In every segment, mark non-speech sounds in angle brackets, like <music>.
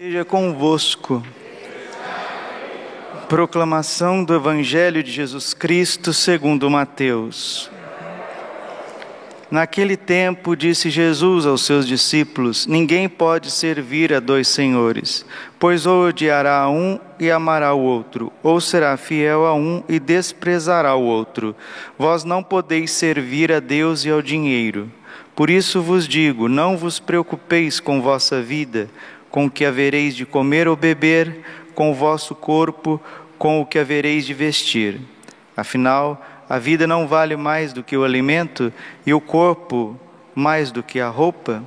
Seja convosco. Proclamação do Evangelho de Jesus Cristo segundo Mateus. Naquele tempo disse Jesus aos seus discípulos: Ninguém pode servir a dois senhores, pois ou odiará um e amará o outro, ou será fiel a um e desprezará o outro. Vós não podeis servir a Deus e ao dinheiro. Por isso vos digo: não vos preocupeis com vossa vida, com o que havereis de comer ou beber, com o vosso corpo, com o que havereis de vestir. Afinal, a vida não vale mais do que o alimento e o corpo mais do que a roupa?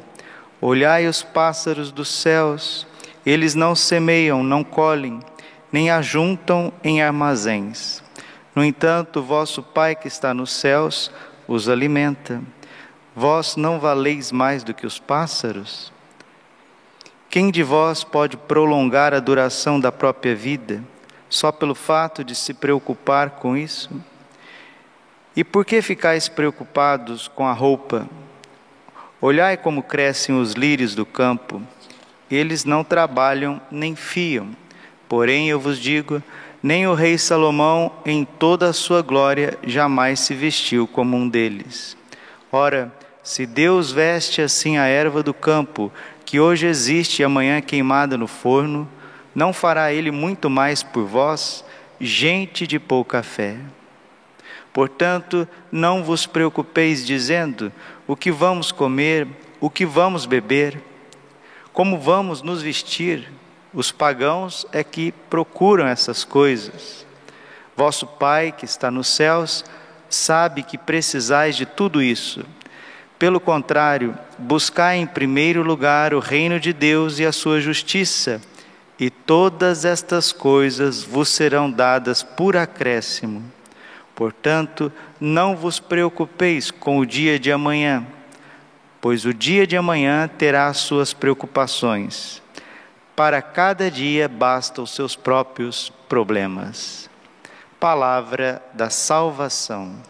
Olhai os pássaros dos céus, eles não semeiam, não colhem, nem ajuntam em armazéns. No entanto, vosso Pai que está nos céus os alimenta. Vós não valeis mais do que os pássaros? Quem de vós pode prolongar a duração da própria vida só pelo fato de se preocupar com isso? E por que ficais preocupados com a roupa? Olhai como crescem os lírios do campo. Eles não trabalham nem fiam. Porém, eu vos digo: nem o rei Salomão, em toda a sua glória, jamais se vestiu como um deles. Ora, se Deus veste assim a erva do campo, que hoje existe e amanhã é queimada no forno, não fará ele muito mais por vós, gente de pouca fé? Portanto, não vos preocupeis dizendo o que vamos comer, o que vamos beber, como vamos nos vestir. Os pagãos é que procuram essas coisas. Vosso Pai, que está nos céus, sabe que precisais de tudo isso. Pelo contrário, buscai em primeiro lugar o reino de Deus e a sua justiça, e todas estas coisas vos serão dadas por acréscimo. Portanto, não vos preocupeis com o dia de amanhã, pois o dia de amanhã terá as suas preocupações. Para cada dia basta os seus próprios problemas. Palavra da salvação.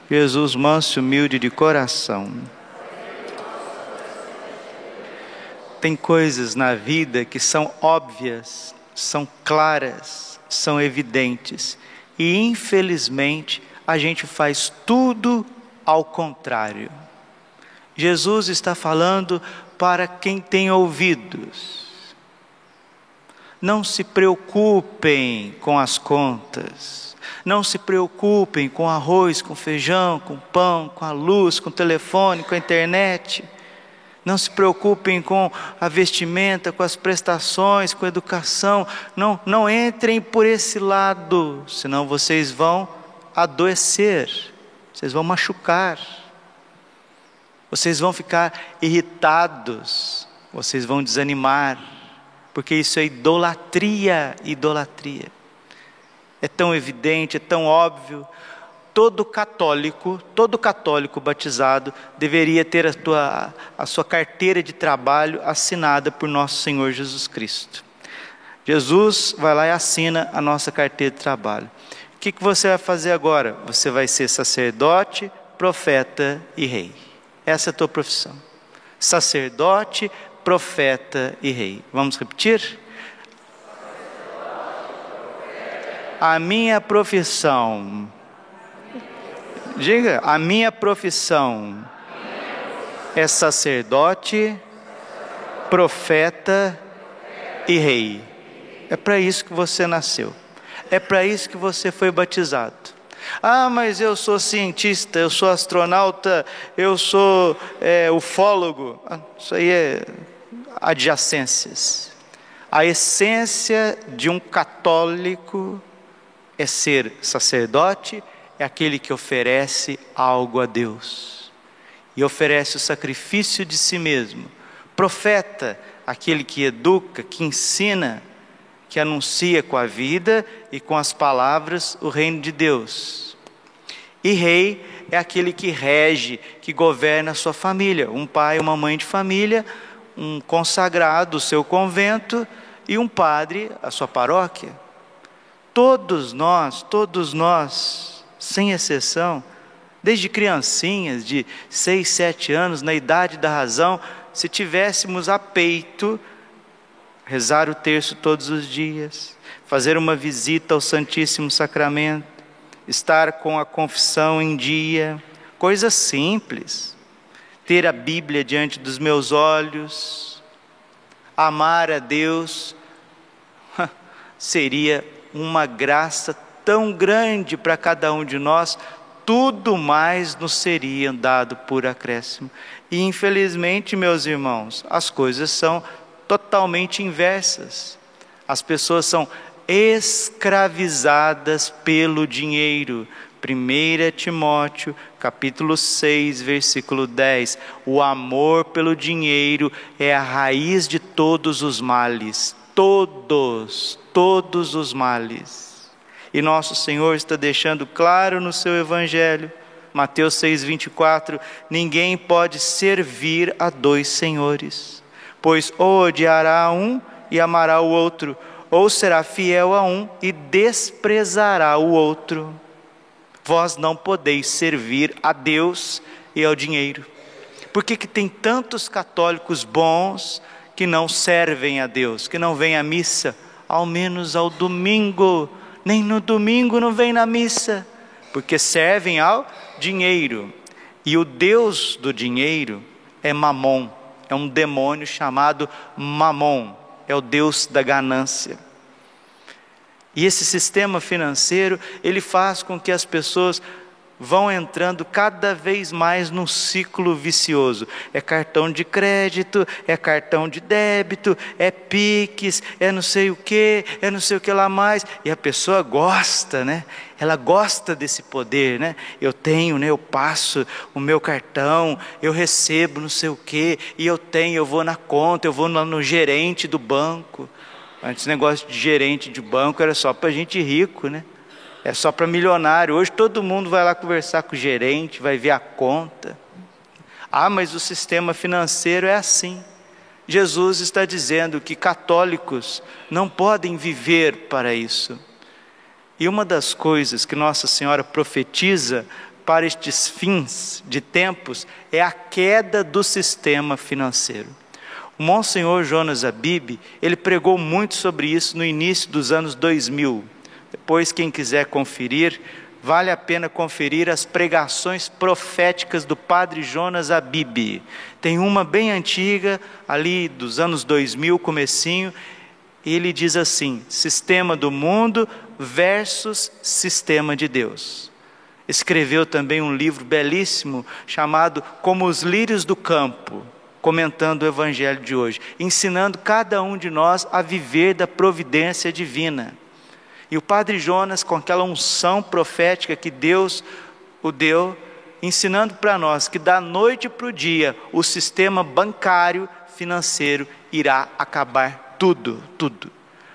Jesus, manso e humilde de coração. Tem coisas na vida que são óbvias, são claras, são evidentes. E infelizmente a gente faz tudo ao contrário. Jesus está falando para quem tem ouvidos. Não se preocupem com as contas. Não se preocupem com arroz, com feijão, com pão, com a luz, com o telefone, com a internet. Não se preocupem com a vestimenta, com as prestações, com a educação. Não, não entrem por esse lado, senão vocês vão adoecer, vocês vão machucar, vocês vão ficar irritados, vocês vão desanimar, porque isso é idolatria, idolatria. É tão evidente, é tão óbvio todo católico, todo católico batizado deveria ter a, tua, a sua carteira de trabalho assinada por nosso Senhor Jesus Cristo. Jesus vai lá e assina a nossa carteira de trabalho. O que, que você vai fazer agora? Você vai ser sacerdote, profeta e rei. Essa é a tua profissão. Sacerdote, profeta e rei. Vamos repetir? A minha profissão Diga, a minha profissão é sacerdote, profeta e rei. É para isso que você nasceu. É para isso que você foi batizado. Ah, mas eu sou cientista, eu sou astronauta, eu sou é, ufólogo. Ah, isso aí é adjacências. A essência de um católico é ser sacerdote, é aquele que oferece algo a Deus e oferece o sacrifício de si mesmo, profeta, aquele que educa, que ensina, que anuncia com a vida e com as palavras o reino de Deus. E rei é aquele que rege, que governa a sua família, um pai, uma mãe de família, um consagrado, o seu convento, e um padre, a sua paróquia. Todos nós, todos nós, sem exceção, desde criancinhas de seis, sete anos, na idade da razão, se tivéssemos a peito, rezar o terço todos os dias, fazer uma visita ao Santíssimo Sacramento, estar com a confissão em dia, coisas simples, ter a Bíblia diante dos meus olhos, amar a Deus, <laughs> seria uma graça tão grande para cada um de nós, tudo mais nos seria dado por acréscimo. E infelizmente, meus irmãos, as coisas são totalmente inversas. As pessoas são escravizadas pelo dinheiro. 1 Timóteo, capítulo 6, versículo 10. O amor pelo dinheiro é a raiz de todos os males. Todos, todos os males. E nosso Senhor está deixando claro no seu evangelho, Mateus 6:24, ninguém pode servir a dois senhores, pois ou odiará um e amará o outro, ou será fiel a um e desprezará o outro. Vós não podeis servir a Deus e ao dinheiro. Por que, que tem tantos católicos bons que não servem a Deus, que não vêm à missa, ao menos ao domingo? Nem no domingo não vem na missa, porque servem ao dinheiro. E o Deus do dinheiro é Mamon, é um demônio chamado Mamon é o Deus da ganância. E esse sistema financeiro, ele faz com que as pessoas vão entrando cada vez mais num ciclo vicioso. É cartão de crédito, é cartão de débito, é Pix, é não sei o que, é não sei o que lá mais. E a pessoa gosta, né? Ela gosta desse poder, né? Eu tenho, né? Eu passo o meu cartão, eu recebo não sei o que, e eu tenho, eu vou na conta, eu vou no, no gerente do banco. Antes, negócio de gerente de banco era só para gente rico, né? é só para milionário. Hoje todo mundo vai lá conversar com o gerente, vai ver a conta. Ah, mas o sistema financeiro é assim. Jesus está dizendo que católicos não podem viver para isso. E uma das coisas que Nossa Senhora profetiza para estes fins de tempos é a queda do sistema financeiro. Monsenhor Jonas Abib, ele pregou muito sobre isso no início dos anos 2000. Depois, quem quiser conferir, vale a pena conferir as pregações proféticas do padre Jonas Abib. Tem uma bem antiga, ali dos anos 2000, comecinho, ele diz assim: sistema do mundo versus sistema de Deus. Escreveu também um livro belíssimo chamado Como os Lírios do Campo, comentando o evangelho de hoje, ensinando cada um de nós a viver da providência divina. E o padre Jonas, com aquela unção profética que Deus o deu, ensinando para nós que da noite para o dia o sistema bancário financeiro irá acabar tudo, tudo.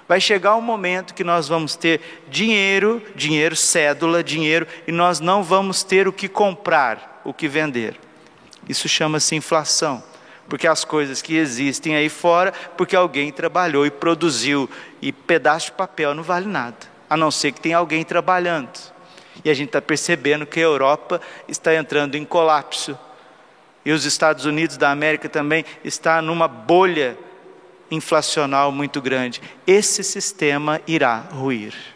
Vai chegar um momento que nós vamos ter dinheiro, dinheiro, cédula, dinheiro, e nós não vamos ter o que comprar, o que vender. Isso chama-se inflação, porque as coisas que existem aí fora, porque alguém trabalhou e produziu, e pedaço de papel não vale nada, a não ser que tenha alguém trabalhando. E a gente está percebendo que a Europa está entrando em colapso. E os Estados Unidos da América também está numa bolha inflacional muito grande. Esse sistema irá ruir.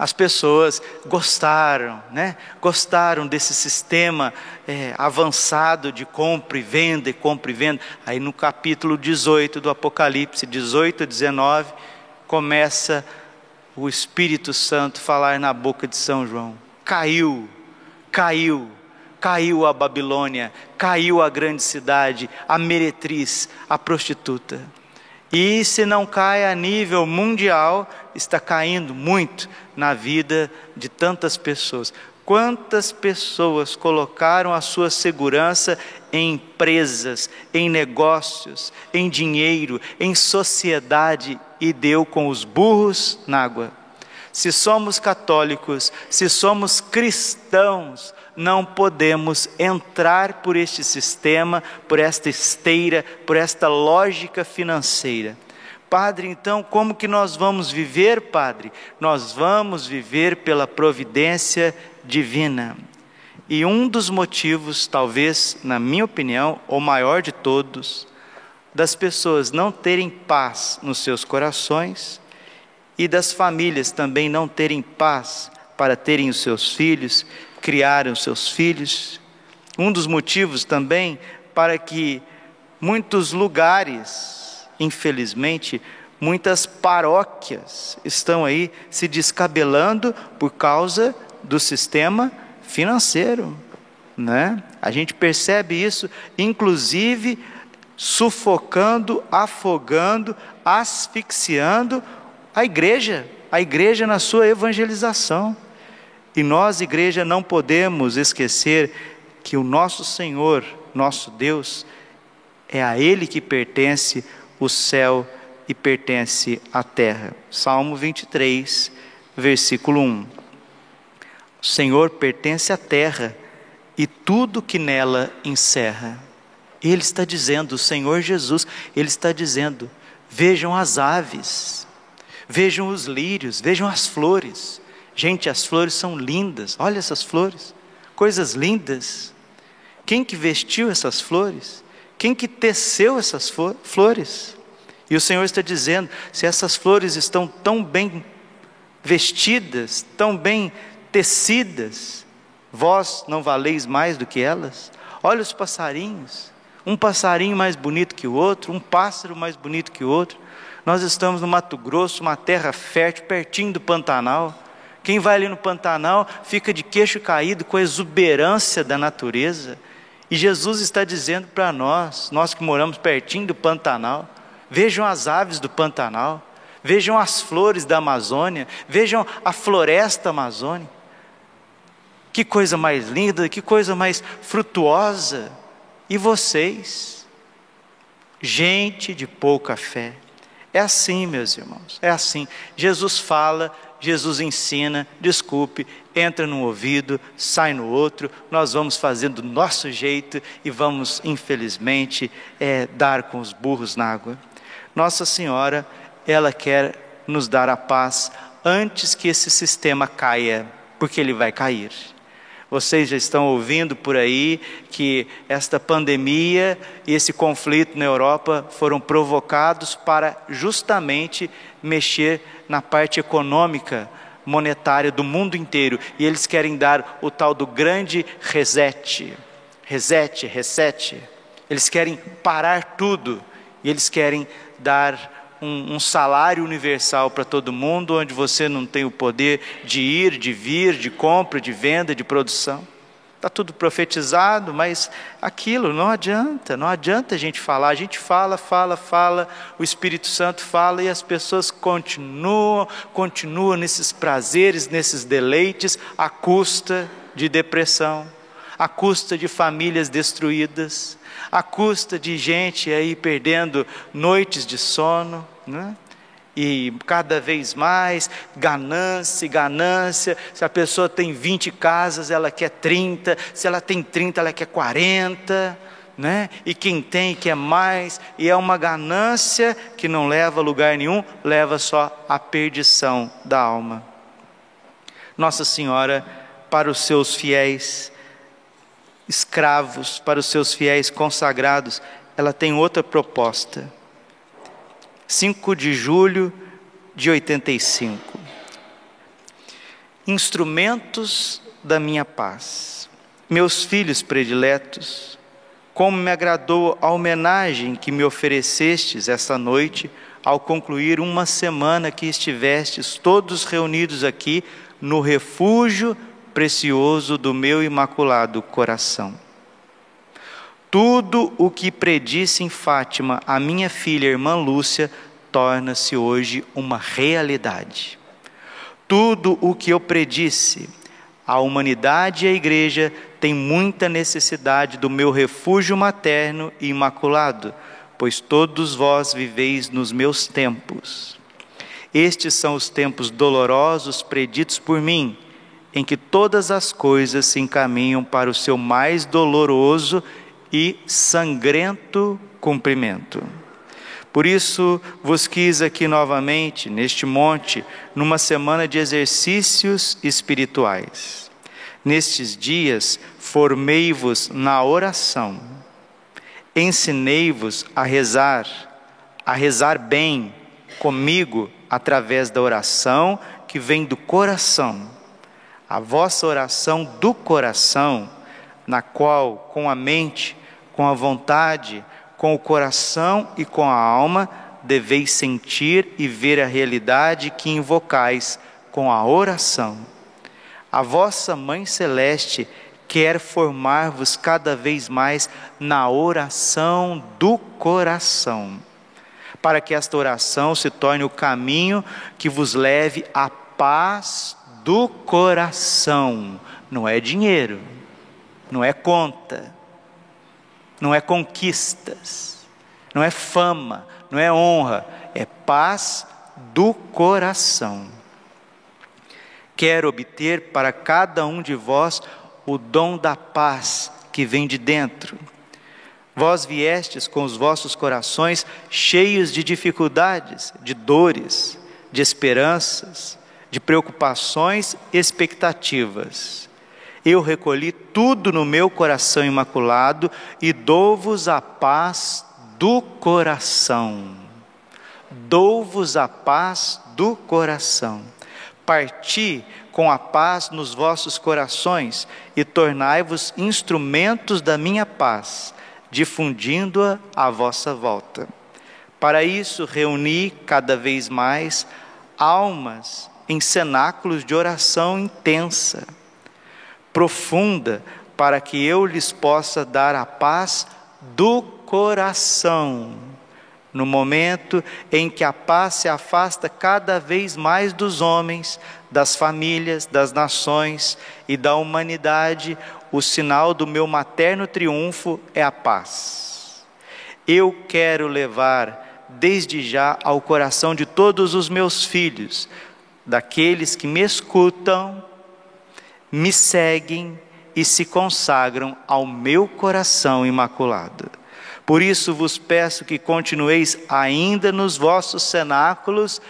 As pessoas gostaram, né? Gostaram desse sistema é, avançado de compra e venda e compra e venda. Aí no capítulo 18 do Apocalipse, 18 a 19, começa o Espírito Santo falar na boca de São João: caiu, caiu, caiu a Babilônia, caiu a grande cidade, a meretriz, a prostituta. E se não cai a nível mundial, está caindo muito na vida de tantas pessoas. Quantas pessoas colocaram a sua segurança em empresas, em negócios, em dinheiro, em sociedade e deu com os burros na água? Se somos católicos, se somos cristãos, não podemos entrar por este sistema, por esta esteira, por esta lógica financeira. Padre, então, como que nós vamos viver, Padre? Nós vamos viver pela providência divina. E um dos motivos, talvez, na minha opinião, o maior de todos, das pessoas não terem paz nos seus corações e das famílias também não terem paz para terem os seus filhos, criarem os seus filhos. Um dos motivos também para que muitos lugares infelizmente, muitas paróquias estão aí se descabelando por causa do sistema financeiro, né? A gente percebe isso, inclusive sufocando, afogando, asfixiando a igreja, a igreja na sua evangelização. E nós, igreja, não podemos esquecer que o nosso Senhor, nosso Deus, é a Ele que pertence o céu e pertence à terra. Salmo 23, versículo 1. O Senhor pertence à terra e tudo que nela encerra. Ele está dizendo, o Senhor Jesus, Ele está dizendo: vejam as aves, vejam os lírios, vejam as flores. Gente, as flores são lindas, olha essas flores, coisas lindas. Quem que vestiu essas flores? Quem que teceu essas flores? E o Senhor está dizendo: se essas flores estão tão bem vestidas, tão bem tecidas, vós não valeis mais do que elas? Olha os passarinhos, um passarinho mais bonito que o outro, um pássaro mais bonito que o outro. Nós estamos no Mato Grosso, uma terra fértil, pertinho do Pantanal. Quem vai ali no Pantanal fica de queixo caído com a exuberância da natureza. E Jesus está dizendo para nós, nós que moramos pertinho do Pantanal, vejam as aves do Pantanal, vejam as flores da Amazônia, vejam a floresta amazônica. Que coisa mais linda, que coisa mais frutuosa. E vocês, gente de pouca fé. É assim, meus irmãos, é assim. Jesus fala, Jesus ensina, desculpe, entra num ouvido, sai no outro, nós vamos fazendo do nosso jeito e vamos, infelizmente, é, dar com os burros na água. Nossa Senhora, ela quer nos dar a paz antes que esse sistema caia, porque ele vai cair. Vocês já estão ouvindo por aí que esta pandemia e esse conflito na Europa foram provocados para justamente mexer na parte econômica, monetária do mundo inteiro. E eles querem dar o tal do grande reset. Reset, reset. Eles querem parar tudo. E eles querem dar um, um salário universal para todo mundo, onde você não tem o poder de ir, de vir, de compra, de venda, de produção. Está tudo profetizado, mas aquilo não adianta, não adianta a gente falar. A gente fala, fala, fala, o Espírito Santo fala e as pessoas continuam, continuam nesses prazeres, nesses deleites, à custa de depressão, à custa de famílias destruídas, à custa de gente aí perdendo noites de sono, né? E cada vez mais, ganância, ganância. Se a pessoa tem 20 casas, ela quer 30. Se ela tem 30, ela quer 40. Né? E quem tem quer mais. E é uma ganância que não leva a lugar nenhum, leva só à perdição da alma. Nossa Senhora, para os seus fiéis, escravos, para os seus fiéis consagrados, ela tem outra proposta. 5 de julho de 85. Instrumentos da minha paz. Meus filhos prediletos, como me agradou a homenagem que me oferecestes esta noite, ao concluir uma semana que estivestes todos reunidos aqui no refúgio precioso do meu imaculado coração. Tudo o que predisse em Fátima a minha filha, irmã Lúcia, torna-se hoje uma realidade. Tudo o que eu predisse A humanidade e a igreja têm muita necessidade do meu refúgio materno e imaculado, pois todos vós viveis nos meus tempos. Estes são os tempos dolorosos preditos por mim, em que todas as coisas se encaminham para o seu mais doloroso e sangrento cumprimento. Por isso vos quis aqui novamente, neste monte, numa semana de exercícios espirituais. Nestes dias, formei-vos na oração, ensinei-vos a rezar, a rezar bem comigo através da oração que vem do coração. A vossa oração do coração, na qual, com a mente, com a vontade, com o coração e com a alma, deveis sentir e ver a realidade que invocais com a oração. A vossa Mãe Celeste quer formar-vos cada vez mais na oração do coração, para que esta oração se torne o caminho que vos leve à paz do coração. Não é dinheiro, não é conta, não é conquistas, não é fama, não é honra, é paz do coração. Quero obter para cada um de vós o dom da paz que vem de dentro. Vós viestes com os vossos corações cheios de dificuldades, de dores, de esperanças, de preocupações, expectativas eu recolhi tudo no meu coração imaculado e dou-vos a paz do coração. Dou-vos a paz do coração. Parti com a paz nos vossos corações e tornai-vos instrumentos da minha paz, difundindo-a à vossa volta. Para isso, reuni cada vez mais almas em cenáculos de oração intensa profunda, para que eu lhes possa dar a paz do coração. No momento em que a paz se afasta cada vez mais dos homens, das famílias, das nações e da humanidade, o sinal do meu materno triunfo é a paz. Eu quero levar desde já ao coração de todos os meus filhos, daqueles que me escutam, me seguem e se consagram ao meu coração imaculado. Por isso vos peço que continueis ainda nos vossos cenáculos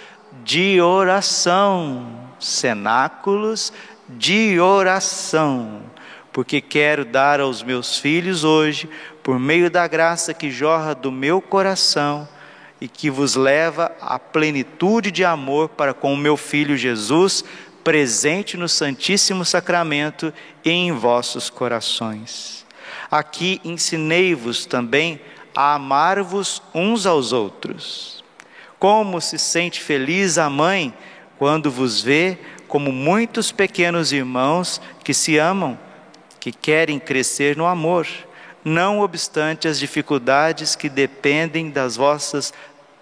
de oração. Cenáculos de oração. Porque quero dar aos meus filhos hoje, por meio da graça que jorra do meu coração e que vos leva à plenitude de amor para com o meu filho Jesus, presente no Santíssimo Sacramento e em vossos corações. Aqui ensinei-vos também a amar-vos uns aos outros. Como se sente feliz a mãe quando vos vê como muitos pequenos irmãos que se amam, que querem crescer no amor, não obstante as dificuldades que dependem das vossas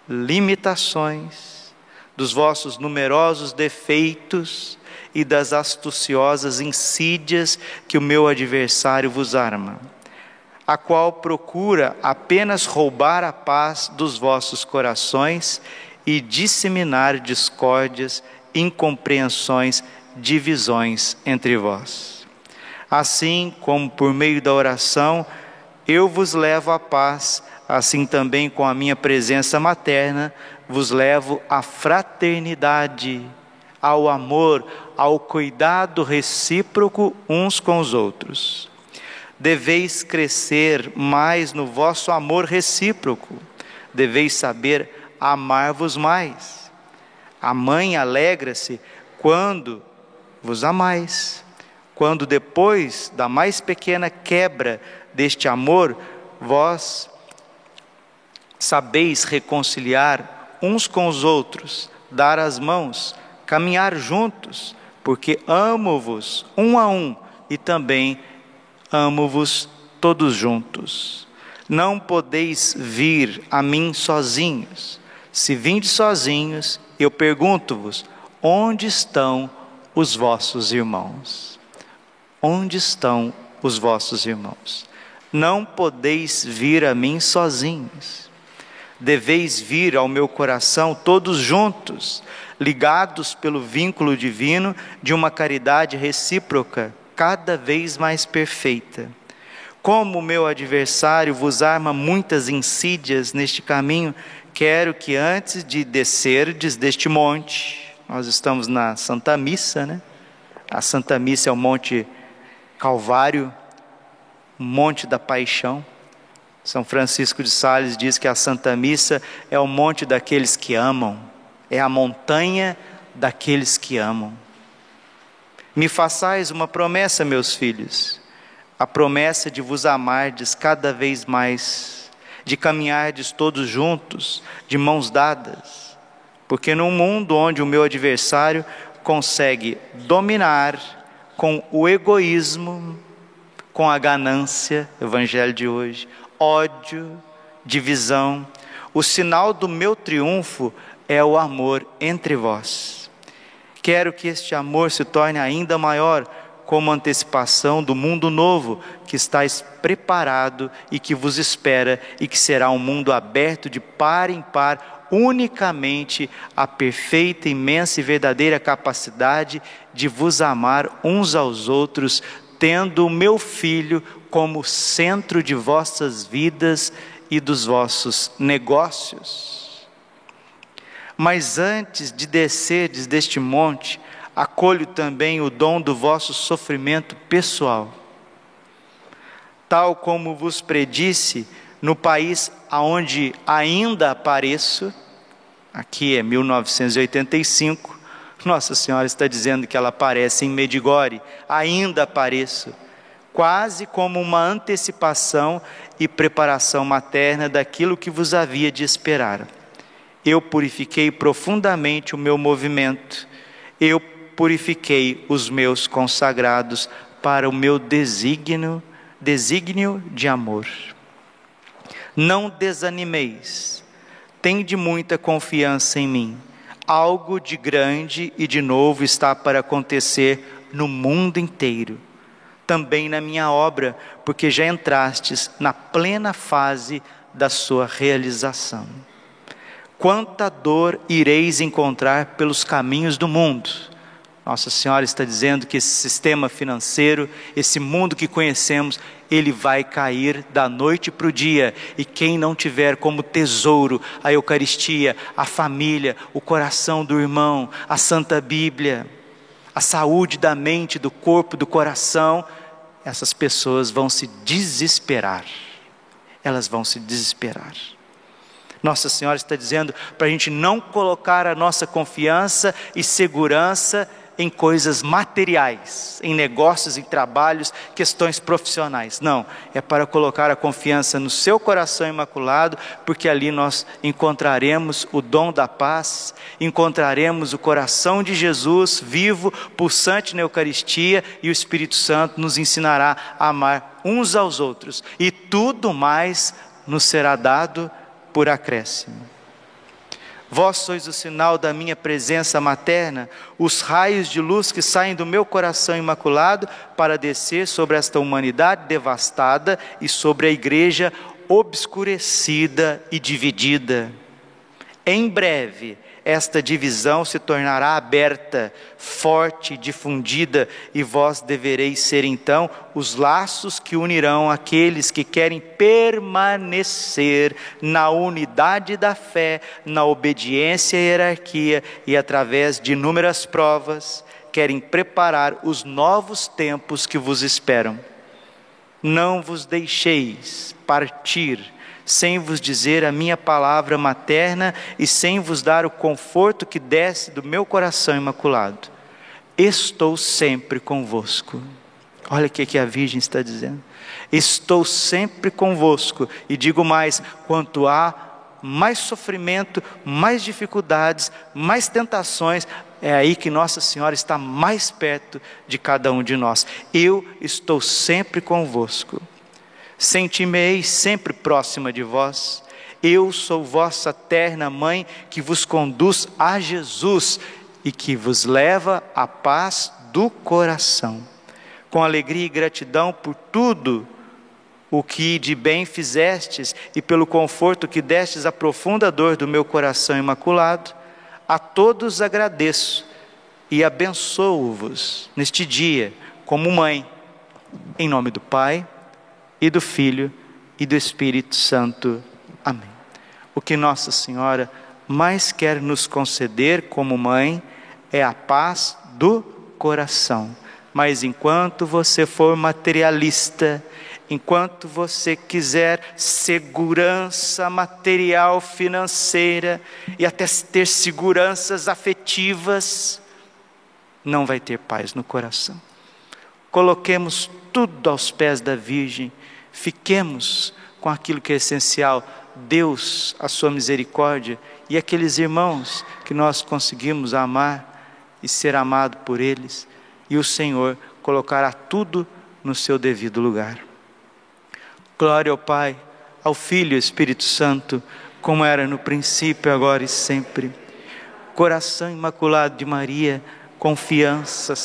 limitações dos vossos numerosos defeitos e das astuciosas insídias que o meu adversário vos arma, a qual procura apenas roubar a paz dos vossos corações e disseminar discórdias, incompreensões, divisões entre vós. Assim como por meio da oração eu vos levo a paz, assim também com a minha presença materna vos levo à fraternidade, ao amor, ao cuidado recíproco uns com os outros. Deveis crescer mais no vosso amor recíproco, deveis saber amar-vos mais. A mãe alegra-se quando vos amais, quando depois da mais pequena quebra deste amor, vós sabeis reconciliar uns com os outros, dar as mãos, caminhar juntos, porque amo-vos um a um e também amo-vos todos juntos. Não podeis vir a mim sozinhos. Se vindes sozinhos, eu pergunto-vos: onde estão os vossos irmãos? Onde estão os vossos irmãos? Não podeis vir a mim sozinhos. Deveis vir ao meu coração todos juntos, ligados pelo vínculo divino de uma caridade recíproca, cada vez mais perfeita. Como meu adversário vos arma muitas insídias neste caminho, quero que antes de descerdes deste monte, nós estamos na Santa Missa, né? A Santa Missa é o Monte Calvário, Monte da Paixão. São Francisco de Sales diz que a Santa Missa é o monte daqueles que amam, é a montanha daqueles que amam. Me façais uma promessa, meus filhos, a promessa de vos amardes cada vez mais, de caminhardes todos juntos, de mãos dadas, porque num mundo onde o meu adversário consegue dominar com o egoísmo, com a ganância, evangelho de hoje, ódio, divisão, o sinal do meu triunfo é o amor entre vós. Quero que este amor se torne ainda maior como antecipação do mundo novo que estáis preparado e que vos espera e que será um mundo aberto de par em par unicamente a perfeita, imensa e verdadeira capacidade de vos amar uns aos outros, tendo o meu filho como centro de vossas vidas e dos vossos negócios. Mas antes de descerdes deste monte, acolho também o dom do vosso sofrimento pessoal. Tal como vos predisse, no país aonde ainda apareço, aqui é 1985, Nossa Senhora está dizendo que ela aparece em Medigore, ainda apareço, quase como uma antecipação e preparação materna daquilo que vos havia de esperar. Eu purifiquei profundamente o meu movimento, eu purifiquei os meus consagrados para o meu desígnio, desígnio de amor. Não desanimeis, tende muita confiança em mim. Algo de grande e de novo está para acontecer no mundo inteiro, também na minha obra, porque já entrastes na plena fase da sua realização. Quanta dor ireis encontrar pelos caminhos do mundo, nossa Senhora está dizendo que esse sistema financeiro, esse mundo que conhecemos, ele vai cair da noite para o dia, e quem não tiver como tesouro a Eucaristia, a família, o coração do irmão, a Santa Bíblia, a saúde da mente, do corpo, do coração, essas pessoas vão se desesperar. Elas vão se desesperar. Nossa Senhora está dizendo para a gente não colocar a nossa confiança e segurança em coisas materiais, em negócios, em trabalhos, questões profissionais. Não, é para colocar a confiança no seu coração imaculado, porque ali nós encontraremos o dom da paz, encontraremos o coração de Jesus vivo, pulsante na Eucaristia, e o Espírito Santo nos ensinará a amar uns aos outros, e tudo mais nos será dado por acréscimo. Vós sois o sinal da minha presença materna, os raios de luz que saem do meu coração imaculado para descer sobre esta humanidade devastada e sobre a igreja obscurecida e dividida. Em breve, esta divisão se tornará aberta, forte, difundida, e vós devereis ser então os laços que unirão aqueles que querem permanecer na unidade da fé, na obediência e hierarquia, e através de inúmeras provas, querem preparar os novos tempos que vos esperam. Não vos deixeis partir sem vos dizer a minha palavra materna e sem vos dar o conforto que desce do meu coração imaculado. Estou sempre convosco. Olha o que a Virgem está dizendo. Estou sempre convosco, e digo mais: quanto há mais sofrimento, mais dificuldades, mais tentações, é aí que Nossa Senhora está mais perto de cada um de nós. Eu estou sempre convosco. Senti-me sempre próxima de vós. Eu sou vossa terna mãe que vos conduz a Jesus e que vos leva a paz do coração. com alegria e gratidão por tudo o que de bem fizestes e pelo conforto que destes à profunda dor do meu coração imaculado, a todos agradeço e abençoo-vos neste dia como mãe, em nome do Pai e do Filho e do Espírito Santo. Amém. O que Nossa Senhora mais quer nos conceder como mãe é a paz do coração. Mas enquanto você for materialista, enquanto você quiser segurança material, financeira e até ter seguranças afetivas, não vai ter paz no coração. Coloquemos tudo aos pés da Virgem, fiquemos com aquilo que é essencial, Deus, a sua misericórdia e aqueles irmãos que nós conseguimos amar e ser amado por eles, e o Senhor colocará tudo no seu devido lugar. Glória ao Pai, ao Filho e ao Espírito Santo, como era no princípio, agora e sempre. Coração imaculado de Maria, confiança,